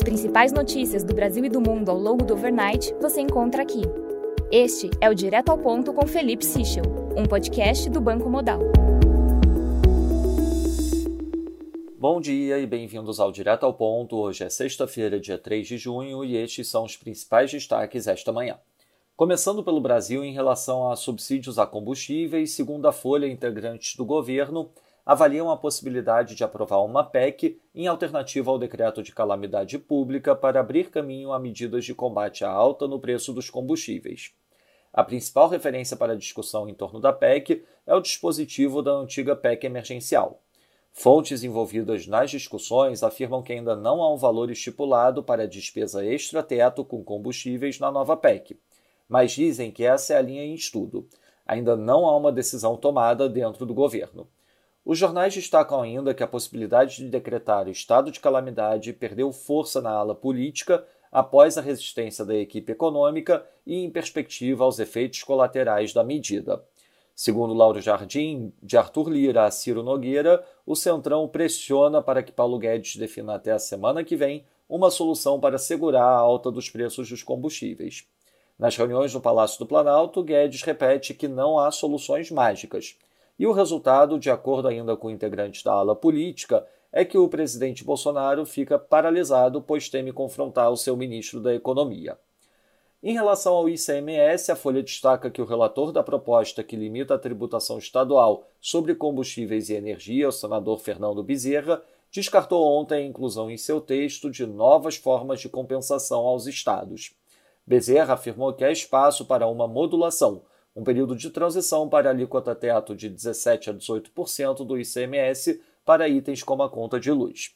As principais notícias do Brasil e do mundo ao longo do overnight você encontra aqui. Este é o Direto ao Ponto com Felipe Sichel, um podcast do Banco Modal. Bom dia e bem-vindos ao Direto ao Ponto. Hoje é sexta-feira, dia 3 de junho, e estes são os principais destaques esta manhã. Começando pelo Brasil, em relação a subsídios a combustíveis, segundo a Folha, integrantes do governo avaliam a possibilidade de aprovar uma PEC em alternativa ao decreto de calamidade pública para abrir caminho a medidas de combate à alta no preço dos combustíveis. A principal referência para a discussão em torno da PEC é o dispositivo da antiga PEC emergencial. Fontes envolvidas nas discussões afirmam que ainda não há um valor estipulado para a despesa extra-teto com combustíveis na nova PEC mas dizem que essa é a linha em estudo. Ainda não há uma decisão tomada dentro do governo. Os jornais destacam ainda que a possibilidade de decretar estado de calamidade perdeu força na ala política após a resistência da equipe econômica e em perspectiva aos efeitos colaterais da medida. Segundo Lauro Jardim, de Arthur Lira a Ciro Nogueira, o Centrão pressiona para que Paulo Guedes defina até a semana que vem uma solução para segurar a alta dos preços dos combustíveis. Nas reuniões no Palácio do Planalto, Guedes repete que não há soluções mágicas. E o resultado, de acordo ainda com integrantes da ala política, é que o presidente Bolsonaro fica paralisado, pois teme confrontar o seu ministro da Economia. Em relação ao ICMS, a Folha destaca que o relator da proposta que limita a tributação estadual sobre combustíveis e energia, o senador Fernando Bezerra, descartou ontem a inclusão em seu texto de novas formas de compensação aos estados. Bezerra afirmou que há espaço para uma modulação, um período de transição para a alíquota teto de 17% a 18% do ICMS para itens como a conta de luz.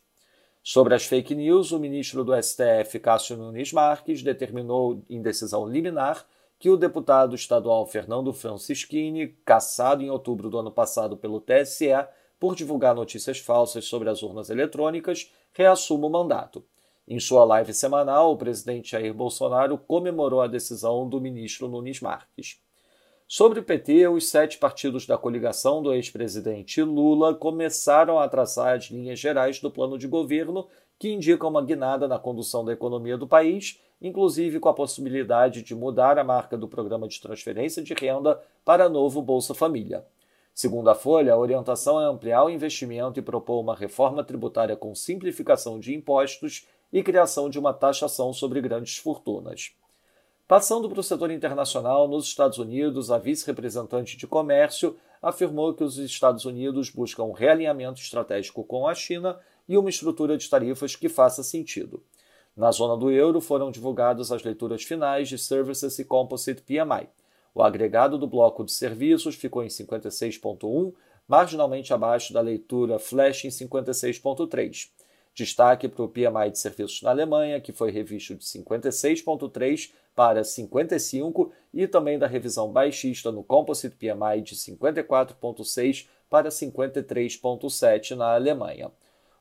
Sobre as fake news, o ministro do STF, Cássio Nunes Marques, determinou em decisão liminar que o deputado estadual Fernando Francischini, cassado em outubro do ano passado pelo TSE por divulgar notícias falsas sobre as urnas eletrônicas, reassuma o mandato. Em sua live semanal, o presidente Jair Bolsonaro comemorou a decisão do ministro Nunes Marques. Sobre o PT, os sete partidos da coligação do ex-presidente Lula começaram a traçar as linhas gerais do plano de governo que indicam uma guinada na condução da economia do país, inclusive com a possibilidade de mudar a marca do programa de transferência de renda para novo Bolsa Família. Segundo a Folha, a orientação é ampliar o investimento e propor uma reforma tributária com simplificação de impostos e criação de uma taxação sobre grandes fortunas. Passando para o setor internacional, nos Estados Unidos, a vice-representante de comércio afirmou que os Estados Unidos buscam um realinhamento estratégico com a China e uma estrutura de tarifas que faça sentido. Na zona do euro foram divulgadas as leituras finais de Services e Composite PMI. O agregado do bloco de serviços ficou em 56,1, marginalmente abaixo da leitura flash em 56,3. Destaque para o PMI de serviços na Alemanha, que foi revisto de 56,3 para 55, e também da revisão baixista no Composite PMI de 54,6 para 53,7 na Alemanha.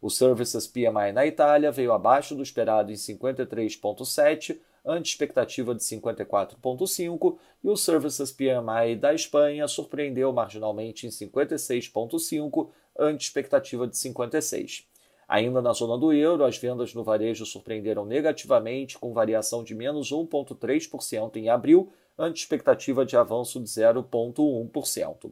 O Services PMI na Itália veio abaixo do esperado em 53,7, ante expectativa de 54,5, e o Services PMI da Espanha surpreendeu marginalmente em 56,5, ante expectativa de 56. Ainda na zona do euro, as vendas no varejo surpreenderam negativamente, com variação de menos 1,3% em abril, ante expectativa de avanço de 0,1%.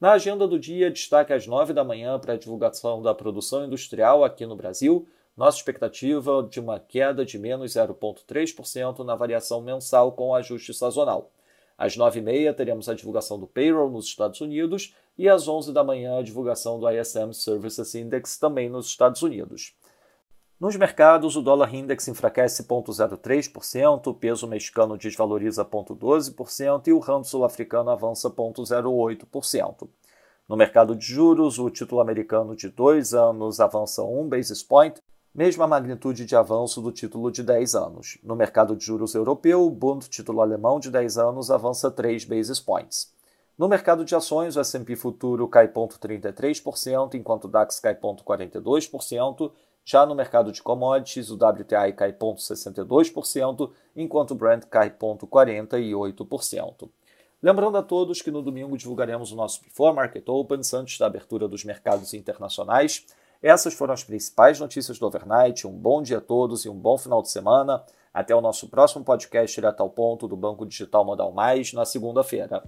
Na agenda do dia, destaque às 9 da manhã para a divulgação da produção industrial aqui no Brasil. Nossa expectativa de uma queda de menos 0,3% na variação mensal com ajuste sazonal. Às 9h30 teremos a divulgação do payroll nos Estados Unidos e às 11 da manhã a divulgação do ISM Services Index também nos Estados Unidos. Nos mercados, o dólar index enfraquece 0,03%, o peso mexicano desvaloriza 0,12% e o rand sul-africano avança 0,08%. No mercado de juros, o título americano de 2 anos avança 1 basis point, mesma magnitude de avanço do título de 10 anos. No mercado de juros europeu, o Bund, título alemão de 10 anos, avança 3 basis points. No mercado de ações, o S&P futuro cai 0,33%, enquanto o DAX cai 0,42%. Já no mercado de commodities, o WTI cai 0,62%, enquanto o Brent cai 0,48%. Lembrando a todos que no domingo divulgaremos o nosso Before Market Opens antes da abertura dos mercados internacionais. Essas foram as principais notícias do overnight. Um bom dia a todos e um bom final de semana. Até o nosso próximo podcast direto ao ponto do Banco Digital Modal Mais na segunda-feira.